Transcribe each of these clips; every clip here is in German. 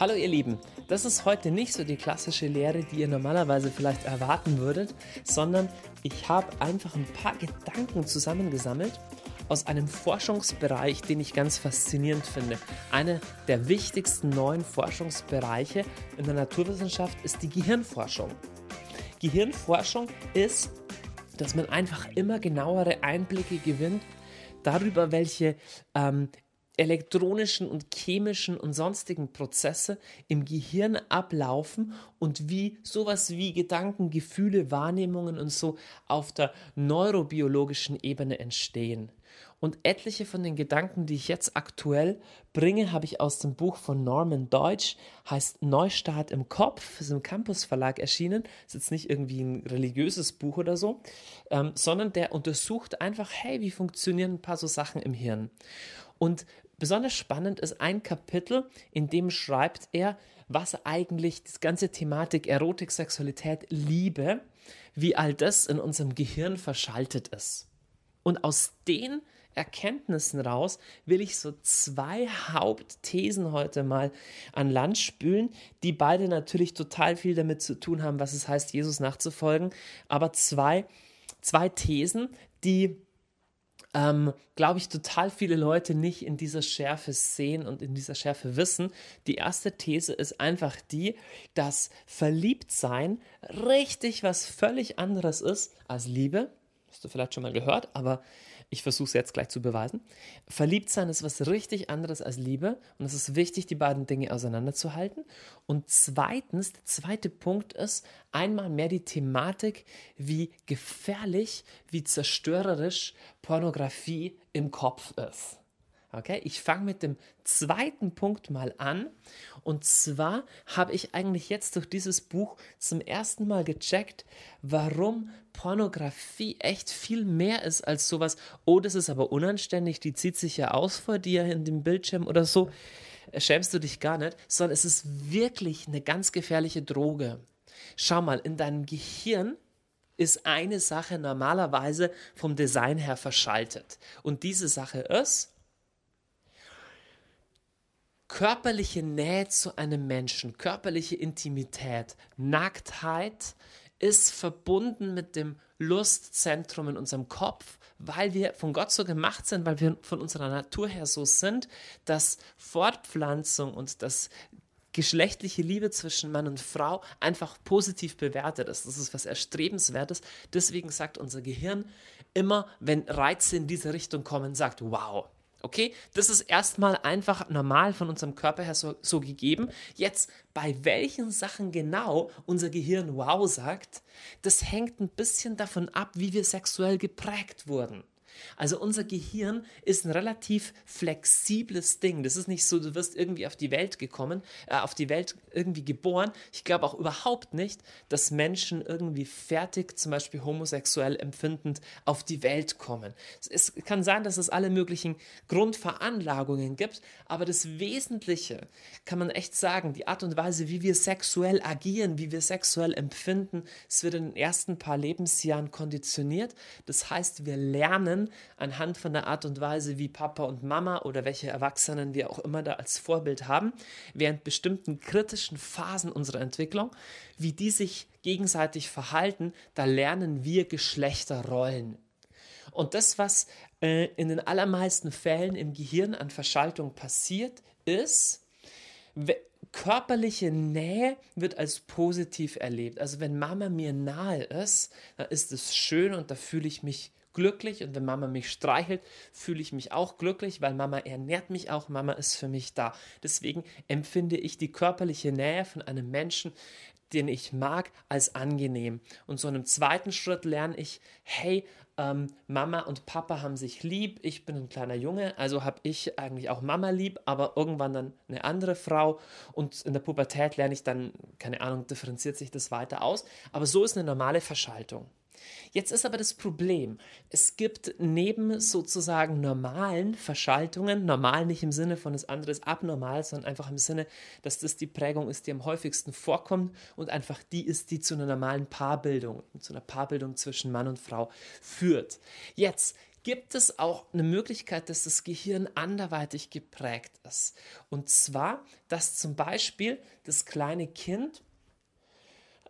Hallo ihr Lieben, das ist heute nicht so die klassische Lehre, die ihr normalerweise vielleicht erwarten würdet, sondern ich habe einfach ein paar Gedanken zusammengesammelt aus einem Forschungsbereich, den ich ganz faszinierend finde. Einer der wichtigsten neuen Forschungsbereiche in der Naturwissenschaft ist die Gehirnforschung. Gehirnforschung ist, dass man einfach immer genauere Einblicke gewinnt darüber, welche ähm, elektronischen und chemischen und sonstigen Prozesse im Gehirn ablaufen und wie sowas wie Gedanken, Gefühle, Wahrnehmungen und so auf der neurobiologischen Ebene entstehen. Und etliche von den Gedanken, die ich jetzt aktuell bringe, habe ich aus dem Buch von Norman Deutsch, heißt Neustart im Kopf, ist im Campus Verlag erschienen, ist jetzt nicht irgendwie ein religiöses Buch oder so, ähm, sondern der untersucht einfach, hey, wie funktionieren ein paar so Sachen im Hirn. Und Besonders spannend ist ein Kapitel, in dem schreibt er, was eigentlich die ganze Thematik Erotik, Sexualität, Liebe, wie all das in unserem Gehirn verschaltet ist. Und aus den Erkenntnissen raus will ich so zwei Hauptthesen heute mal an Land spülen, die beide natürlich total viel damit zu tun haben, was es heißt, Jesus nachzufolgen, aber zwei, zwei Thesen, die ähm, glaube ich, total viele Leute nicht in dieser Schärfe sehen und in dieser Schärfe wissen. Die erste These ist einfach die, dass Verliebtsein richtig was völlig anderes ist als Liebe. Hast du vielleicht schon mal gehört, aber ich versuche es jetzt gleich zu beweisen. Verliebt sein ist was richtig anderes als Liebe und es ist wichtig, die beiden Dinge auseinanderzuhalten. Und zweitens, der zweite Punkt ist einmal mehr die Thematik, wie gefährlich, wie zerstörerisch Pornografie im Kopf ist. Okay, ich fange mit dem zweiten Punkt mal an. Und zwar habe ich eigentlich jetzt durch dieses Buch zum ersten Mal gecheckt, warum Pornografie echt viel mehr ist als sowas. Oh, das ist aber unanständig, die zieht sich ja aus vor dir in dem Bildschirm oder so. Äh, schämst du dich gar nicht, sondern es ist wirklich eine ganz gefährliche Droge. Schau mal, in deinem Gehirn ist eine Sache normalerweise vom Design her verschaltet. Und diese Sache ist, körperliche Nähe zu einem Menschen, körperliche Intimität, Nacktheit ist verbunden mit dem Lustzentrum in unserem Kopf, weil wir von Gott so gemacht sind, weil wir von unserer Natur her so sind, dass Fortpflanzung und das geschlechtliche Liebe zwischen Mann und Frau einfach positiv bewertet ist. Das ist was Erstrebenswertes. Deswegen sagt unser Gehirn immer, wenn Reize in diese Richtung kommen, sagt, wow, Okay, das ist erstmal einfach normal von unserem Körper her so, so, gegeben. Jetzt, bei welchen Sachen genau unser Gehirn wow sagt, das hängt ein bisschen davon ab, wie wir sexuell geprägt wurden. Also unser Gehirn ist ein relativ flexibles Ding. Das ist nicht so, du wirst irgendwie auf die Welt gekommen, äh, auf die Welt irgendwie geboren. Ich glaube auch überhaupt nicht, dass Menschen irgendwie fertig, zum Beispiel homosexuell empfindend, auf die Welt kommen. Es kann sein, dass es alle möglichen Grundveranlagungen gibt, aber das Wesentliche kann man echt sagen, die Art und Weise, wie wir sexuell agieren, wie wir sexuell empfinden, es wird in den ersten paar Lebensjahren konditioniert. Das heißt, wir lernen, anhand von der Art und Weise, wie Papa und Mama oder welche Erwachsenen wir auch immer da als Vorbild haben, während bestimmten kritischen Phasen unserer Entwicklung, wie die sich gegenseitig verhalten, da lernen wir Geschlechterrollen. Und das, was äh, in den allermeisten Fällen im Gehirn an Verschaltung passiert, ist, körperliche Nähe wird als positiv erlebt. Also wenn Mama mir nahe ist, dann ist es schön und da fühle ich mich glücklich und wenn Mama mich streichelt, fühle ich mich auch glücklich, weil Mama ernährt mich auch, Mama ist für mich da. Deswegen empfinde ich die körperliche Nähe von einem Menschen, den ich mag, als angenehm. Und so in einem zweiten Schritt lerne ich, hey, ähm, Mama und Papa haben sich lieb, ich bin ein kleiner Junge, also habe ich eigentlich auch Mama lieb, aber irgendwann dann eine andere Frau und in der Pubertät lerne ich dann, keine Ahnung, differenziert sich das weiter aus, aber so ist eine normale Verschaltung. Jetzt ist aber das Problem, es gibt neben sozusagen normalen Verschaltungen, normal nicht im Sinne von das andere ist abnormal, sondern einfach im Sinne, dass das die Prägung ist, die am häufigsten vorkommt und einfach die ist, die zu einer normalen Paarbildung, zu einer Paarbildung zwischen Mann und Frau führt. Jetzt gibt es auch eine Möglichkeit, dass das Gehirn anderweitig geprägt ist. Und zwar, dass zum Beispiel das kleine Kind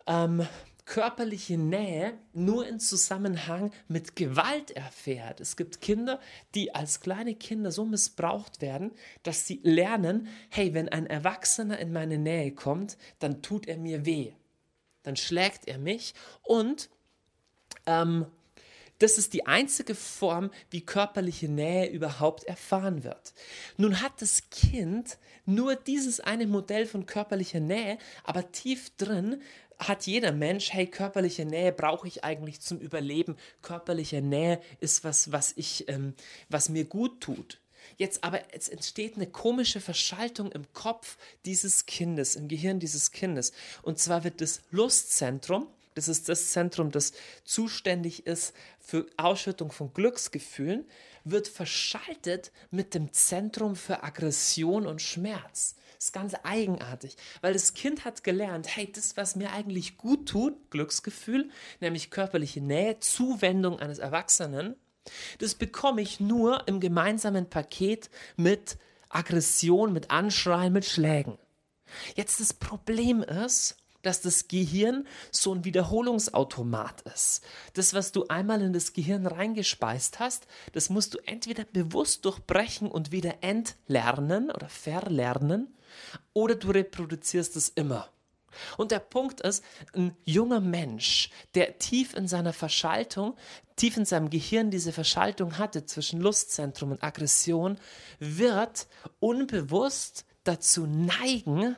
ähm, körperliche Nähe nur in Zusammenhang mit Gewalt erfährt. Es gibt Kinder, die als kleine Kinder so missbraucht werden, dass sie lernen, hey, wenn ein Erwachsener in meine Nähe kommt, dann tut er mir weh. Dann schlägt er mich und ähm, das ist die einzige Form, wie körperliche Nähe überhaupt erfahren wird. Nun hat das Kind nur dieses eine Modell von körperlicher Nähe, aber tief drin hat jeder Mensch, hey, körperliche Nähe brauche ich eigentlich zum Überleben. Körperliche Nähe ist was, was ich, ähm, was mir gut tut. Jetzt aber, es entsteht eine komische Verschaltung im Kopf dieses Kindes, im Gehirn dieses Kindes. Und zwar wird das Lustzentrum, das ist das Zentrum, das zuständig ist für Ausschüttung von Glücksgefühlen, wird verschaltet mit dem Zentrum für Aggression und Schmerz. Das ist ganz eigenartig, weil das Kind hat gelernt, hey, das, was mir eigentlich gut tut, Glücksgefühl, nämlich körperliche Nähe, Zuwendung eines Erwachsenen, das bekomme ich nur im gemeinsamen Paket mit Aggression, mit Anschreien, mit Schlägen. Jetzt das Problem ist, dass das Gehirn so ein Wiederholungsautomat ist. Das, was du einmal in das Gehirn reingespeist hast, das musst du entweder bewusst durchbrechen und wieder entlernen oder verlernen, oder du reproduzierst es immer. Und der Punkt ist, ein junger Mensch, der tief in seiner Verschaltung, tief in seinem Gehirn diese Verschaltung hatte zwischen Lustzentrum und Aggression, wird unbewusst dazu neigen,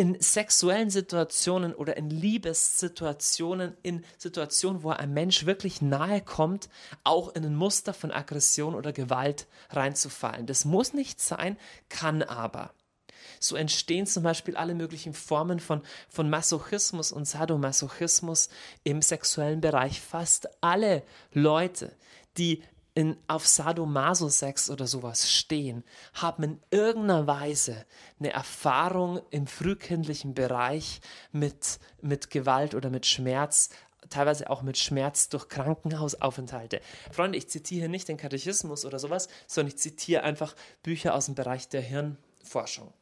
in sexuellen Situationen oder in Liebessituationen, in Situationen, wo ein Mensch wirklich nahe kommt, auch in ein Muster von Aggression oder Gewalt reinzufallen. Das muss nicht sein, kann aber. So entstehen zum Beispiel alle möglichen Formen von, von Masochismus und Sadomasochismus im sexuellen Bereich. Fast alle Leute, die in, auf Sadomaso-Sex oder sowas stehen, haben in irgendeiner Weise eine Erfahrung im frühkindlichen Bereich mit, mit Gewalt oder mit Schmerz, teilweise auch mit Schmerz durch Krankenhausaufenthalte. Freunde, ich zitiere nicht den Katechismus oder sowas, sondern ich zitiere einfach Bücher aus dem Bereich der Hirnforschung.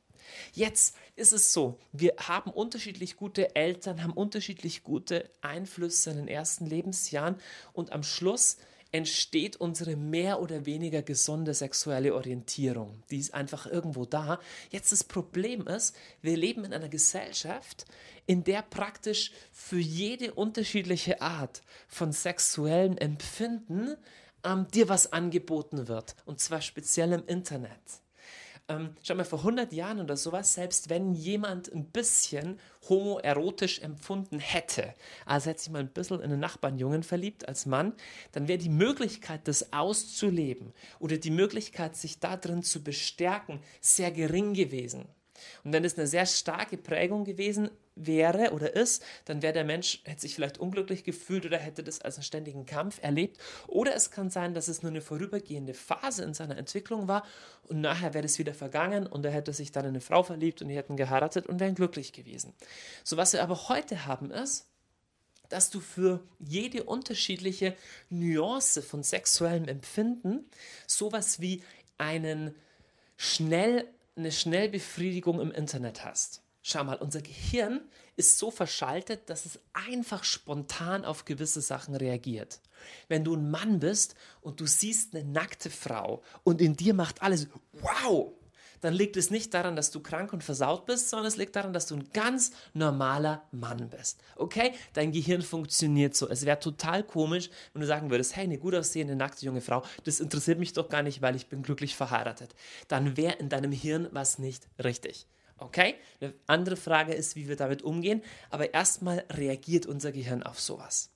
Jetzt ist es so, wir haben unterschiedlich gute Eltern, haben unterschiedlich gute Einflüsse in den ersten Lebensjahren und am Schluss entsteht unsere mehr oder weniger gesunde sexuelle Orientierung. Die ist einfach irgendwo da. Jetzt das Problem ist, wir leben in einer Gesellschaft, in der praktisch für jede unterschiedliche Art von sexuellem Empfinden ähm, dir was angeboten wird. Und zwar speziell im Internet ähm, schau mal, vor 100 Jahren oder sowas, selbst wenn jemand ein bisschen homoerotisch empfunden hätte, also hätte sich mal ein bisschen in einen Nachbarnjungen verliebt als Mann, dann wäre die Möglichkeit, das auszuleben oder die Möglichkeit, sich darin zu bestärken, sehr gering gewesen. Und wenn es eine sehr starke Prägung gewesen wäre oder ist, dann wäre der Mensch, hätte sich vielleicht unglücklich gefühlt oder hätte das als einen ständigen Kampf erlebt. Oder es kann sein, dass es nur eine vorübergehende Phase in seiner Entwicklung war und nachher wäre es wieder vergangen und er hätte sich dann in eine Frau verliebt und die hätten geheiratet und wären glücklich gewesen. So was wir aber heute haben ist, dass du für jede unterschiedliche Nuance von sexuellem Empfinden sowas wie einen schnell, eine Schnellbefriedigung im Internet hast. Schau mal, unser Gehirn ist so verschaltet, dass es einfach spontan auf gewisse Sachen reagiert. Wenn du ein Mann bist und du siehst eine nackte Frau und in dir macht alles wow, dann liegt es nicht daran, dass du krank und versaut bist, sondern es liegt daran, dass du ein ganz normaler Mann bist. Okay? Dein Gehirn funktioniert so. Es wäre total komisch, wenn du sagen würdest, hey, eine gut aussehende, nackte junge Frau, das interessiert mich doch gar nicht, weil ich bin glücklich verheiratet. Dann wäre in deinem Hirn was nicht richtig. Okay? Eine andere Frage ist, wie wir damit umgehen, aber erstmal reagiert unser Gehirn auf sowas.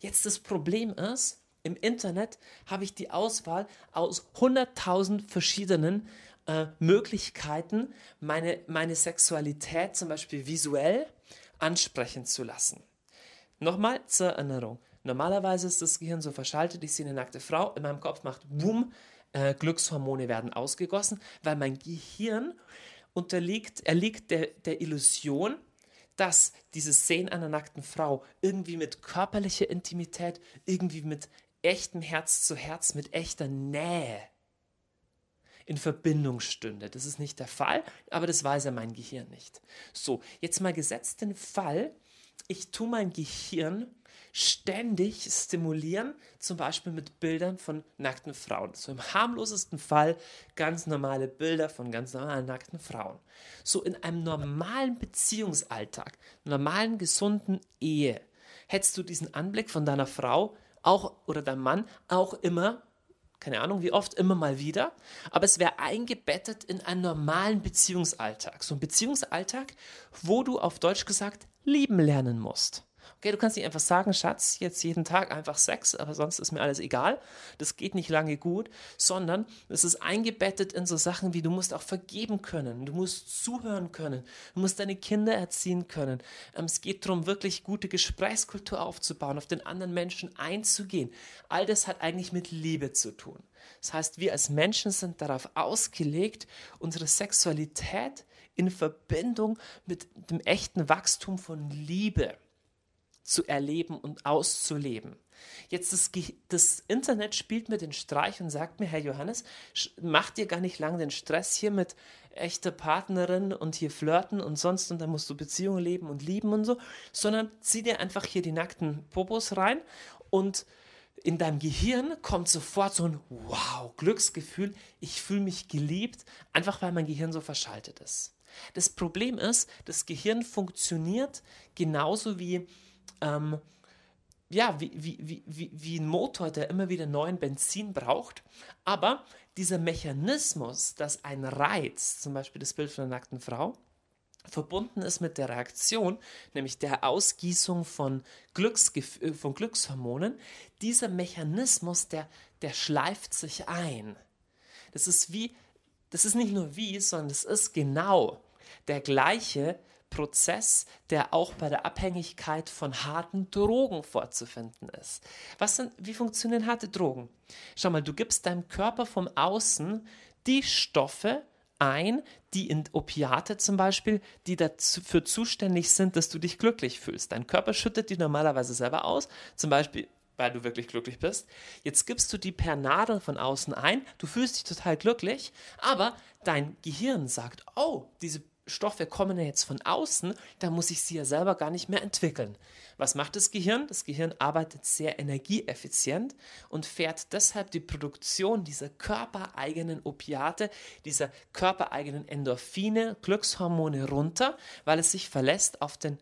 Jetzt das Problem ist, im Internet habe ich die Auswahl aus 100.000 verschiedenen äh, Möglichkeiten, meine, meine Sexualität zum Beispiel visuell ansprechen zu lassen. Nochmal zur Erinnerung. Normalerweise ist das Gehirn so verschaltet, ich sehe eine nackte Frau, in meinem Kopf macht Boom, äh, Glückshormone werden ausgegossen, weil mein Gehirn unterliegt, erliegt der, der Illusion, dass dieses Sehen einer nackten Frau irgendwie mit körperlicher Intimität, irgendwie mit echtem Herz zu Herz, mit echter Nähe in Verbindung stünde. Das ist nicht der Fall, aber das weiß ja mein Gehirn nicht. So, jetzt mal gesetzt den Fall, ich tue mein Gehirn ständig stimulieren, zum Beispiel mit Bildern von nackten Frauen. So im harmlosesten Fall ganz normale Bilder von ganz normalen nackten Frauen. So in einem normalen Beziehungsalltag, normalen gesunden Ehe, hättest du diesen Anblick von deiner Frau auch oder deinem Mann auch immer keine Ahnung wie oft, immer mal wieder, aber es wäre eingebettet in einen normalen Beziehungsalltag. So ein Beziehungsalltag, wo du auf Deutsch gesagt lieben lernen musst. Okay, du kannst nicht einfach sagen, Schatz, jetzt jeden Tag einfach Sex, aber sonst ist mir alles egal. Das geht nicht lange gut, sondern es ist eingebettet in so Sachen wie du musst auch vergeben können, du musst zuhören können, du musst deine Kinder erziehen können. Ähm, es geht darum, wirklich gute Gesprächskultur aufzubauen, auf den anderen Menschen einzugehen. All das hat eigentlich mit Liebe zu tun. Das heißt, wir als Menschen sind darauf ausgelegt, unsere Sexualität in Verbindung mit dem echten Wachstum von Liebe zu erleben und auszuleben. Jetzt das, das, Internet spielt mir den Streich und sagt mir, Herr Johannes, mach dir gar nicht lang den Stress hier mit echter Partnerin und hier flirten und sonst und dann musst du Beziehungen leben und lieben und so, sondern zieh dir einfach hier die nackten Popos rein und in deinem Gehirn kommt sofort so ein Wow, Glücksgefühl, ich fühle mich geliebt, einfach weil mein Gehirn so verschaltet ist. Das Problem ist, das Gehirn funktioniert genauso wie ähm, ja, wie, wie, wie, wie ein Motor, der immer wieder neuen Benzin braucht. Aber dieser Mechanismus, dass ein Reiz, zum Beispiel das Bild von einer nackten Frau, verbunden ist mit der Reaktion, nämlich der Ausgießung von, Glücksgef äh, von Glückshormonen, dieser Mechanismus, der, der schleift sich ein. Das ist wie, das ist nicht nur wie, sondern es ist genau der gleiche Prozess, der auch bei der Abhängigkeit von harten Drogen vorzufinden ist. Was sind, wie funktionieren harte Drogen? Schau mal, du gibst deinem Körper vom Außen die Stoffe ein, die in Opiate zum Beispiel, die dafür zuständig sind, dass du dich glücklich fühlst. Dein Körper schüttet die normalerweise selber aus, zum Beispiel weil du wirklich glücklich bist. Jetzt gibst du die per Nadel von außen ein, du fühlst dich total glücklich, aber dein Gehirn sagt, oh, diese Stoffe kommen ja jetzt von außen, da muss ich sie ja selber gar nicht mehr entwickeln. Was macht das Gehirn? Das Gehirn arbeitet sehr energieeffizient und fährt deshalb die Produktion dieser körpereigenen Opiate, dieser körpereigenen Endorphine, Glückshormone runter, weil es sich verlässt auf den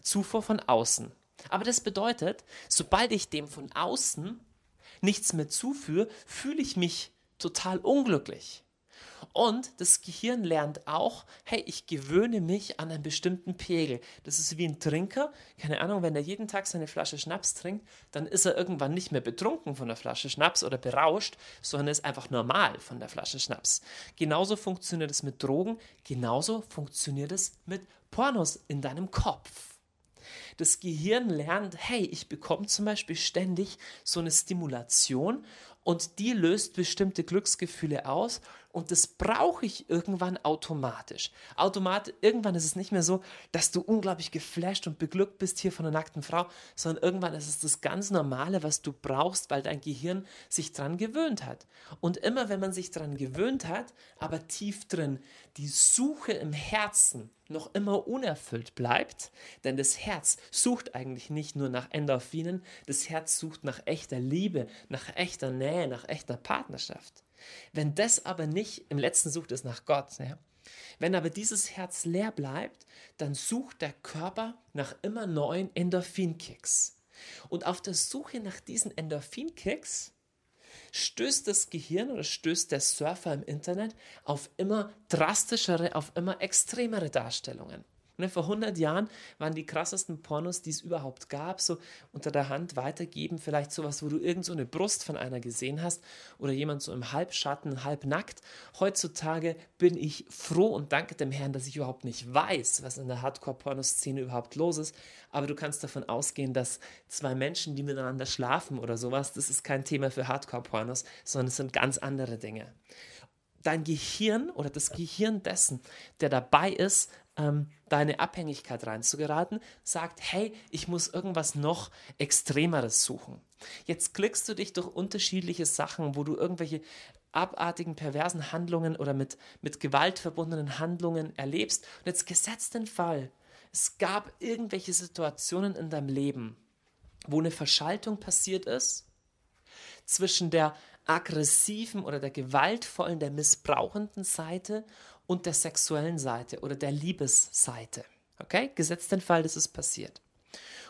Zufuhr von außen. Aber das bedeutet, sobald ich dem von außen nichts mehr zuführe, fühle ich mich total unglücklich. Und das Gehirn lernt auch, hey, ich gewöhne mich an einen bestimmten Pegel. Das ist wie ein Trinker. Keine Ahnung, wenn er jeden Tag seine Flasche Schnaps trinkt, dann ist er irgendwann nicht mehr betrunken von der Flasche Schnaps oder berauscht, sondern ist einfach normal von der Flasche Schnaps. Genauso funktioniert es mit Drogen, genauso funktioniert es mit Pornos in deinem Kopf. Das Gehirn lernt, hey, ich bekomme zum Beispiel ständig so eine Stimulation und die löst bestimmte Glücksgefühle aus und das brauche ich irgendwann automatisch. Automatisch, irgendwann ist es nicht mehr so, dass du unglaublich geflasht und beglückt bist hier von einer nackten Frau, sondern irgendwann ist es das ganz Normale, was du brauchst, weil dein Gehirn sich dran gewöhnt hat. Und immer wenn man sich dran gewöhnt hat, aber tief drin die Suche im Herzen noch immer unerfüllt bleibt, denn das Herz sucht eigentlich nicht nur nach Endorphinen, das Herz sucht nach echter Liebe, nach echter Nähe, nach echter Partnerschaft. Wenn das aber nicht, im letzten sucht es nach Gott, ja? wenn aber dieses Herz leer bleibt, dann sucht der Körper nach immer neuen Endorphinkicks. Und auf der Suche nach diesen Endorphinkicks stößt das Gehirn oder stößt der Surfer im Internet auf immer drastischere, auf immer extremere Darstellungen. Ne, vor 100 Jahren waren die krassesten Pornos, die es überhaupt gab, so unter der Hand weitergeben, vielleicht sowas, wo du irgend so eine Brust von einer gesehen hast oder jemand so im Halbschatten, halbnackt. Heutzutage bin ich froh und danke dem Herrn, dass ich überhaupt nicht weiß, was in der Hardcore-Pornoszene überhaupt los ist. Aber du kannst davon ausgehen, dass zwei Menschen, die miteinander schlafen oder sowas, das ist kein Thema für Hardcore-Pornos, sondern es sind ganz andere Dinge dein Gehirn oder das Gehirn dessen, der dabei ist, ähm, deine Abhängigkeit reinzugeraten, sagt, hey, ich muss irgendwas noch Extremeres suchen. Jetzt klickst du dich durch unterschiedliche Sachen, wo du irgendwelche abartigen, perversen Handlungen oder mit, mit Gewalt verbundenen Handlungen erlebst. Und jetzt gesetzt den Fall, es gab irgendwelche Situationen in deinem Leben, wo eine Verschaltung passiert ist zwischen der aggressiven oder der gewaltvollen, der missbrauchenden Seite und der sexuellen Seite oder der Liebesseite. Okay? Gesetzt den Fall, das ist passiert.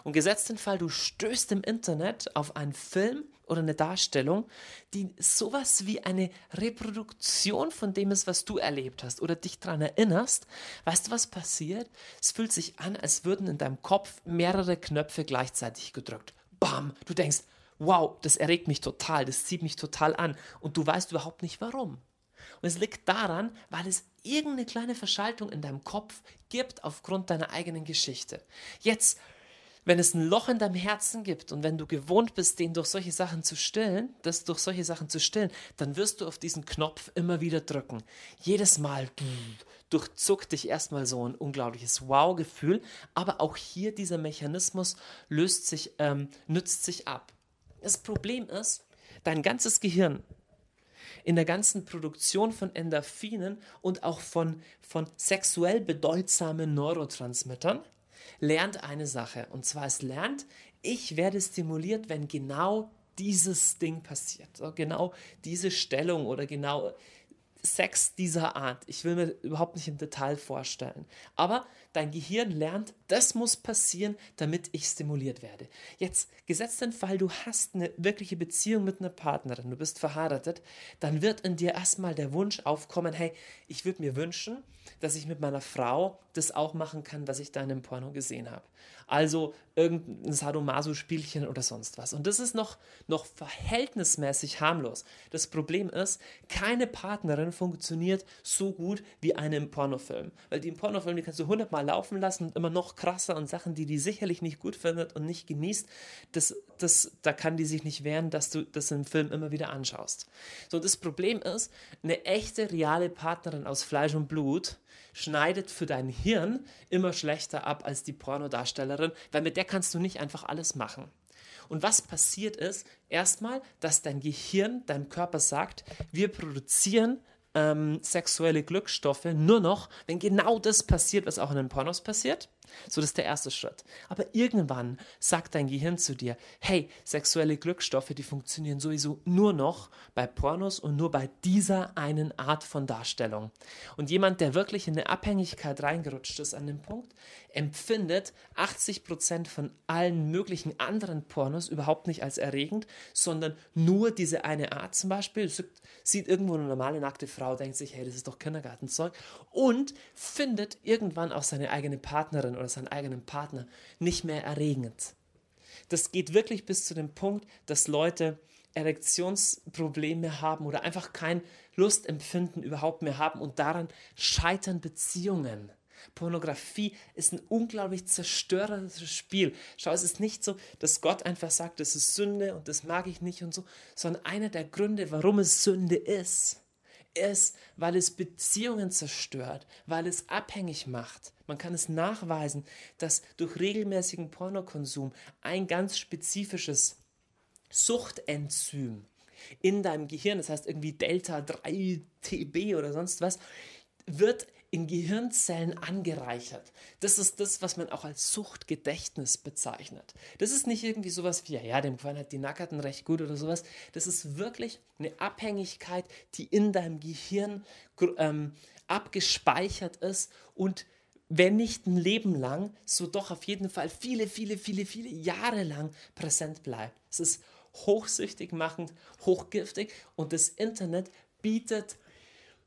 Und gesetzt den Fall, du stößt im Internet auf einen Film oder eine Darstellung, die sowas wie eine Reproduktion von dem ist, was du erlebt hast oder dich daran erinnerst, weißt du, was passiert? Es fühlt sich an, als würden in deinem Kopf mehrere Knöpfe gleichzeitig gedrückt. Bam! Du denkst, wow, das erregt mich total, das zieht mich total an und du weißt überhaupt nicht warum. Und es liegt daran, weil es irgendeine kleine Verschaltung in deinem Kopf gibt aufgrund deiner eigenen Geschichte. Jetzt, wenn es ein Loch in deinem Herzen gibt und wenn du gewohnt bist, den durch solche Sachen zu stillen, das durch solche Sachen zu stillen, dann wirst du auf diesen Knopf immer wieder drücken. Jedes Mal durchzuckt dich erstmal so ein unglaubliches Wow-Gefühl, aber auch hier dieser Mechanismus löst sich, ähm, nützt sich ab. Das Problem ist, dein ganzes Gehirn in der ganzen Produktion von Endorphinen und auch von, von sexuell bedeutsamen Neurotransmittern lernt eine Sache. Und zwar es lernt, ich werde stimuliert, wenn genau dieses Ding passiert. Genau diese Stellung oder genau Sex dieser Art. Ich will mir überhaupt nicht im Detail vorstellen. Aber dein Gehirn lernt, das muss passieren, damit ich stimuliert werde. Jetzt, gesetzt den Fall, du hast eine wirkliche Beziehung mit einer Partnerin, du bist verheiratet, dann wird in dir erstmal der Wunsch aufkommen, hey, ich würde mir wünschen, dass ich mit meiner Frau das auch machen kann, was ich da in dem Porno gesehen habe. Also irgendein Sadomaso-Spielchen oder sonst was. Und das ist noch, noch verhältnismäßig harmlos. Das Problem ist, keine Partnerin funktioniert so gut wie eine im Pornofilm. Weil die im Pornofilm, die kannst du hundertmal laufen lassen und immer noch krasser und Sachen, die die sicherlich nicht gut findet und nicht genießt, das, das, da kann die sich nicht wehren, dass du das im Film immer wieder anschaust. So, das Problem ist, eine echte, reale Partnerin aus Fleisch und Blut schneidet für dein Hirn immer schlechter ab als die Pornodarstellerin, weil mit der kannst du nicht einfach alles machen. Und was passiert ist, erstmal, dass dein Gehirn deinem Körper sagt, wir produzieren ähm, sexuelle Glückstoffe nur noch, wenn genau das passiert, was auch in den Pornos passiert. So, das ist der erste Schritt. Aber irgendwann sagt dein Gehirn zu dir, hey, sexuelle Glückstoffe, die funktionieren sowieso nur noch bei Pornos und nur bei dieser einen Art von Darstellung. Und jemand, der wirklich in eine Abhängigkeit reingerutscht ist an dem Punkt, empfindet 80% von allen möglichen anderen Pornos überhaupt nicht als erregend, sondern nur diese eine Art zum Beispiel. Sieht irgendwo eine normale nackte Frau, denkt sich, hey, das ist doch Kindergartenzeug und findet irgendwann auch seine eigene Partnerin oder seinen eigenen Partner nicht mehr erregend. Das geht wirklich bis zu dem Punkt, dass Leute Erektionsprobleme haben oder einfach kein Lustempfinden überhaupt mehr haben und daran scheitern Beziehungen. Pornografie ist ein unglaublich zerstörerisches Spiel. Schau, es ist nicht so, dass Gott einfach sagt, das ist Sünde und das mag ich nicht und so, sondern einer der Gründe, warum es Sünde ist, ist, weil es Beziehungen zerstört, weil es abhängig macht. Man kann es nachweisen, dass durch regelmäßigen Pornokonsum ein ganz spezifisches Suchtenzym in deinem Gehirn, das heißt irgendwie Delta 3 TB oder sonst was, wird in Gehirnzellen angereichert. Das ist das, was man auch als Suchtgedächtnis bezeichnet. Das ist nicht irgendwie sowas wie, ja, ja dem gefallen halt die Nackerten recht gut oder sowas. Das ist wirklich eine Abhängigkeit, die in deinem Gehirn ähm, abgespeichert ist und wenn nicht ein Leben lang, so doch auf jeden Fall viele, viele, viele, viele Jahre lang präsent bleibt. Es ist hochsüchtig machend, hochgiftig und das Internet bietet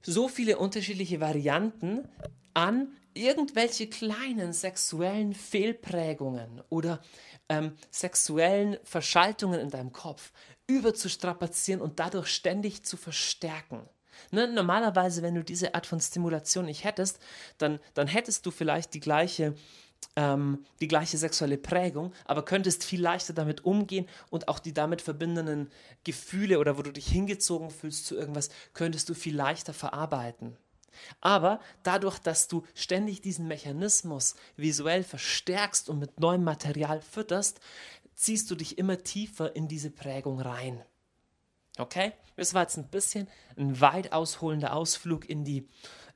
so viele unterschiedliche Varianten an, irgendwelche kleinen sexuellen Fehlprägungen oder ähm, sexuellen Verschaltungen in deinem Kopf überzustrapazieren und dadurch ständig zu verstärken. Ne, normalerweise, wenn du diese Art von Stimulation nicht hättest, dann, dann hättest du vielleicht die gleiche ähm, die gleiche sexuelle Prägung, aber könntest viel leichter damit umgehen und auch die damit verbindenden Gefühle oder wo du dich hingezogen fühlst zu irgendwas, könntest du viel leichter verarbeiten. Aber dadurch, dass du ständig diesen Mechanismus visuell verstärkst und mit neuem Material fütterst, ziehst du dich immer tiefer in diese Prägung rein. Okay? Das war jetzt ein bisschen ein weit ausholender Ausflug in die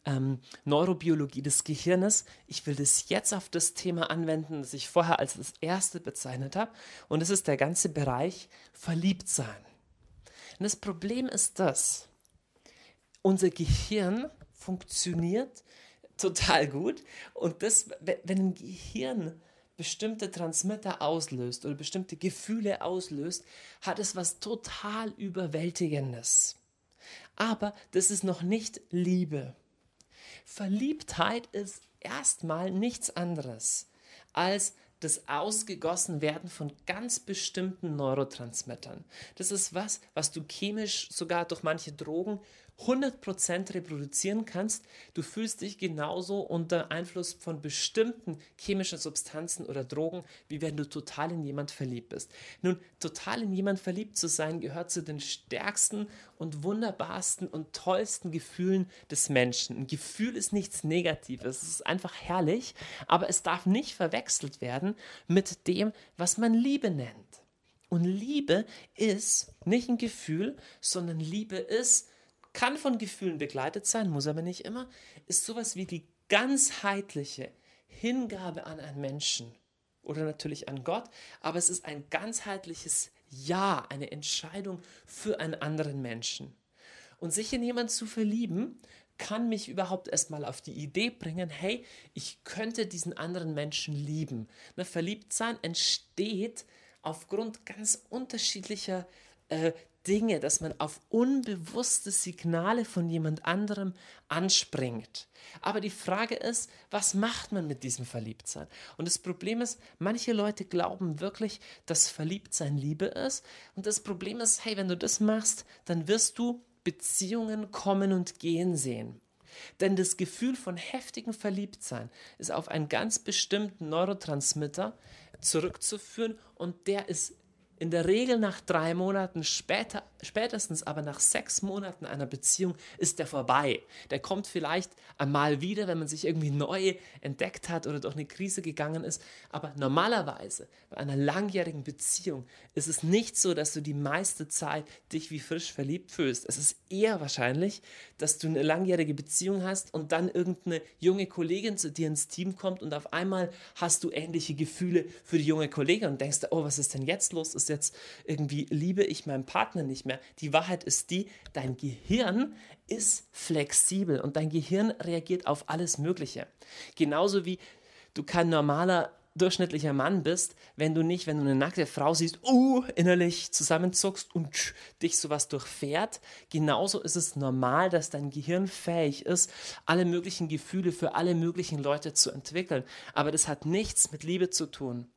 ähm, Neurobiologie des Gehirnes. Ich will das jetzt auf das Thema anwenden, das ich vorher als das erste bezeichnet habe. Und das ist der ganze Bereich Verliebtsein. Und das Problem ist das, unser Gehirn funktioniert total gut. Und das, wenn ein Gehirn bestimmte Transmitter auslöst oder bestimmte Gefühle auslöst, hat es was total Überwältigendes. Aber das ist noch nicht Liebe. Verliebtheit ist erstmal nichts anderes als das Ausgegossenwerden von ganz bestimmten Neurotransmittern. Das ist was, was du chemisch sogar durch manche Drogen 100% reproduzieren kannst, du fühlst dich genauso unter Einfluss von bestimmten chemischen Substanzen oder Drogen, wie wenn du total in jemand verliebt bist. Nun, total in jemand verliebt zu sein, gehört zu den stärksten und wunderbarsten und tollsten Gefühlen des Menschen. Ein Gefühl ist nichts Negatives, es ist einfach herrlich, aber es darf nicht verwechselt werden mit dem, was man Liebe nennt. Und Liebe ist nicht ein Gefühl, sondern Liebe ist kann von Gefühlen begleitet sein, muss aber nicht immer, ist sowas wie die ganzheitliche Hingabe an einen Menschen oder natürlich an Gott, aber es ist ein ganzheitliches Ja, eine Entscheidung für einen anderen Menschen. Und sich in jemanden zu verlieben, kann mich überhaupt erstmal auf die Idee bringen, hey, ich könnte diesen anderen Menschen lieben. Ne, Verliebtsein entsteht aufgrund ganz unterschiedlicher äh, Dinge, dass man auf unbewusste Signale von jemand anderem anspringt. Aber die Frage ist, was macht man mit diesem Verliebtsein? Und das Problem ist, manche Leute glauben wirklich, dass Verliebtsein Liebe ist. Und das Problem ist, hey, wenn du das machst, dann wirst du Beziehungen kommen und gehen sehen. Denn das Gefühl von heftigem Verliebtsein ist auf einen ganz bestimmten Neurotransmitter zurückzuführen und der ist in der Regel nach drei Monaten, später, spätestens aber nach sechs Monaten einer Beziehung ist der vorbei. Der kommt vielleicht einmal wieder, wenn man sich irgendwie neu entdeckt hat oder durch eine Krise gegangen ist. Aber normalerweise bei einer langjährigen Beziehung ist es nicht so, dass du die meiste Zeit dich wie frisch verliebt fühlst. Es ist eher wahrscheinlich, dass du eine langjährige Beziehung hast und dann irgendeine junge Kollegin zu dir ins Team kommt und auf einmal hast du ähnliche Gefühle für die junge Kollegin und denkst, oh, was ist denn jetzt los? Ist jetzt irgendwie liebe ich meinen Partner nicht mehr. Die Wahrheit ist die, dein Gehirn ist flexibel und dein Gehirn reagiert auf alles Mögliche. Genauso wie du kein normaler durchschnittlicher Mann bist, wenn du nicht, wenn du eine nackte Frau siehst, uh, innerlich zusammenzuckst und tsch, dich sowas durchfährt. Genauso ist es normal, dass dein Gehirn fähig ist, alle möglichen Gefühle für alle möglichen Leute zu entwickeln. Aber das hat nichts mit Liebe zu tun.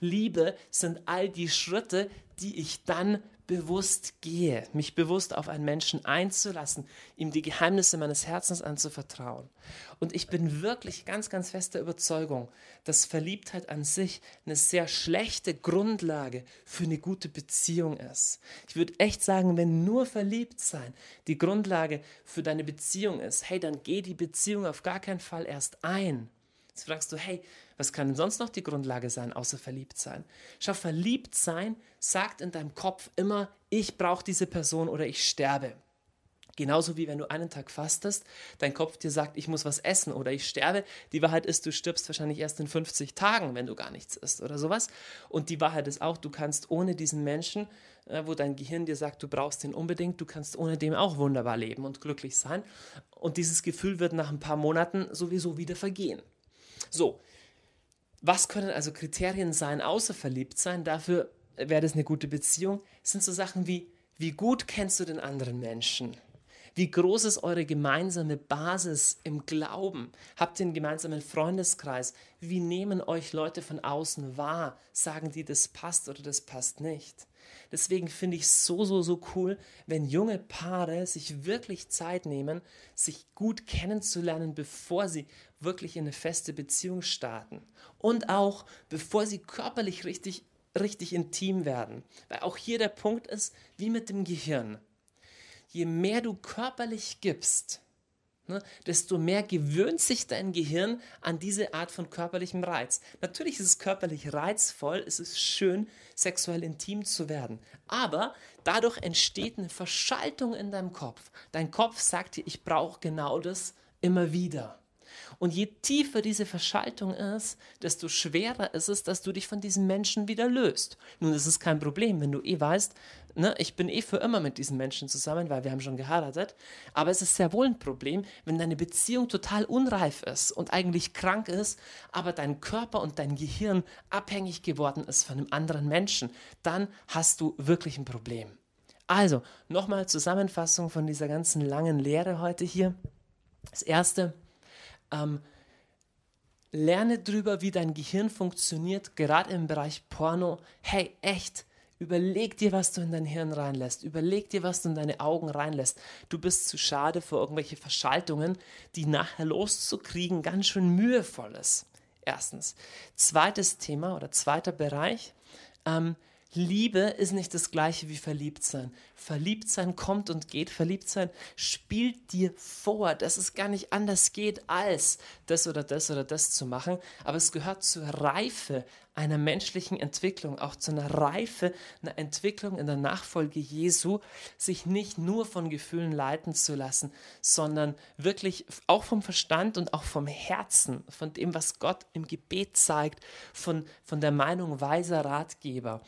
Liebe sind all die Schritte, die ich dann bewusst gehe, mich bewusst auf einen Menschen einzulassen, ihm die Geheimnisse meines Herzens anzuvertrauen. Und ich bin wirklich ganz, ganz fester Überzeugung, dass Verliebtheit an sich eine sehr schlechte Grundlage für eine gute Beziehung ist. Ich würde echt sagen, wenn nur verliebt sein die Grundlage für deine Beziehung ist, hey, dann geh die Beziehung auf gar keinen Fall erst ein. Jetzt fragst du, hey, was kann denn sonst noch die Grundlage sein, außer verliebt sein? Schau, verliebt sein sagt in deinem Kopf immer, ich brauche diese Person oder ich sterbe. Genauso wie wenn du einen Tag fastest, dein Kopf dir sagt, ich muss was essen oder ich sterbe. Die Wahrheit ist, du stirbst wahrscheinlich erst in 50 Tagen, wenn du gar nichts isst oder sowas. Und die Wahrheit ist auch, du kannst ohne diesen Menschen, äh, wo dein Gehirn dir sagt, du brauchst den unbedingt, du kannst ohne dem auch wunderbar leben und glücklich sein. Und dieses Gefühl wird nach ein paar Monaten sowieso wieder vergehen. So, was können also Kriterien sein, außer verliebt sein? Dafür wäre das eine gute Beziehung. Es sind so Sachen wie, wie gut kennst du den anderen Menschen? Wie groß ist eure gemeinsame Basis im Glauben? Habt ihr einen gemeinsamen Freundeskreis? Wie nehmen euch Leute von außen wahr? Sagen die, das passt oder das passt nicht? Deswegen finde ich es so, so, so cool, wenn junge Paare sich wirklich Zeit nehmen, sich gut kennenzulernen, bevor sie wirklich in eine feste Beziehung starten. Und auch bevor sie körperlich richtig, richtig intim werden. Weil auch hier der Punkt ist, wie mit dem Gehirn. Je mehr du körperlich gibst, ne, desto mehr gewöhnt sich dein Gehirn an diese Art von körperlichem Reiz. Natürlich ist es körperlich reizvoll, es ist schön, sexuell intim zu werden. Aber dadurch entsteht eine Verschaltung in deinem Kopf. Dein Kopf sagt dir, ich brauche genau das immer wieder. Und je tiefer diese Verschaltung ist, desto schwerer ist es, dass du dich von diesem Menschen wieder löst. Nun ist es kein Problem, wenn du eh weißt, ne, ich bin eh für immer mit diesen Menschen zusammen, weil wir haben schon geheiratet. Aber es ist sehr wohl ein Problem, wenn deine Beziehung total unreif ist und eigentlich krank ist, aber dein Körper und dein Gehirn abhängig geworden ist von einem anderen Menschen. Dann hast du wirklich ein Problem. Also, nochmal Zusammenfassung von dieser ganzen langen Lehre heute hier. Das erste, ähm, lerne drüber, wie dein Gehirn funktioniert, gerade im Bereich Porno. Hey, echt, überleg dir, was du in dein Hirn reinlässt. Überleg dir, was du in deine Augen reinlässt. Du bist zu schade für irgendwelche Verschaltungen, die nachher loszukriegen ganz schön mühevoll ist. Erstens. Zweites Thema oder zweiter Bereich. Ähm, Liebe ist nicht das gleiche wie Verliebtsein. Verliebtsein kommt und geht. Verliebtsein spielt dir vor, dass es gar nicht anders geht, als das oder das oder das zu machen. Aber es gehört zur Reife einer menschlichen Entwicklung, auch zu einer Reife, einer Entwicklung in der Nachfolge Jesu, sich nicht nur von Gefühlen leiten zu lassen, sondern wirklich auch vom Verstand und auch vom Herzen, von dem, was Gott im Gebet zeigt, von, von der Meinung weiser Ratgeber.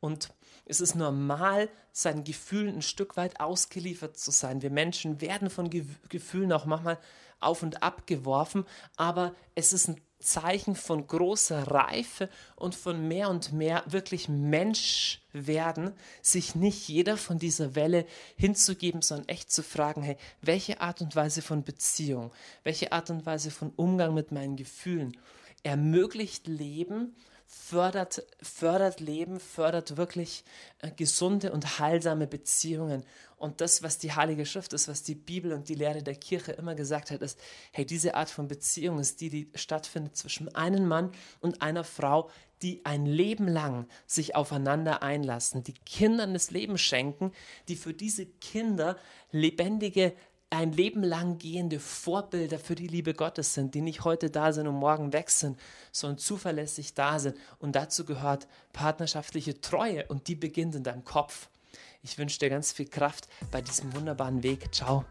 Und es ist normal, seinen Gefühlen ein Stück weit ausgeliefert zu sein. Wir Menschen werden von Ge Gefühlen auch manchmal auf und ab geworfen, aber es ist ein Zeichen von großer Reife und von mehr und mehr wirklich Mensch werden, sich nicht jeder von dieser Welle hinzugeben, sondern echt zu fragen, hey, welche Art und Weise von Beziehung, welche Art und Weise von Umgang mit meinen Gefühlen ermöglicht Leben fördert, fördert Leben, fördert wirklich äh, gesunde und heilsame Beziehungen. Und das, was die Heilige Schrift ist, was die Bibel und die Lehre der Kirche immer gesagt hat, ist, hey, diese Art von Beziehung ist die, die stattfindet zwischen einem Mann und einer Frau, die ein Leben lang sich aufeinander einlassen, die Kindern das Leben schenken, die für diese Kinder lebendige ein Leben lang gehende Vorbilder für die Liebe Gottes sind, die nicht heute da sind und morgen weg sind, sondern zuverlässig da sind. Und dazu gehört partnerschaftliche Treue und die beginnt in deinem Kopf. Ich wünsche dir ganz viel Kraft bei diesem wunderbaren Weg. Ciao.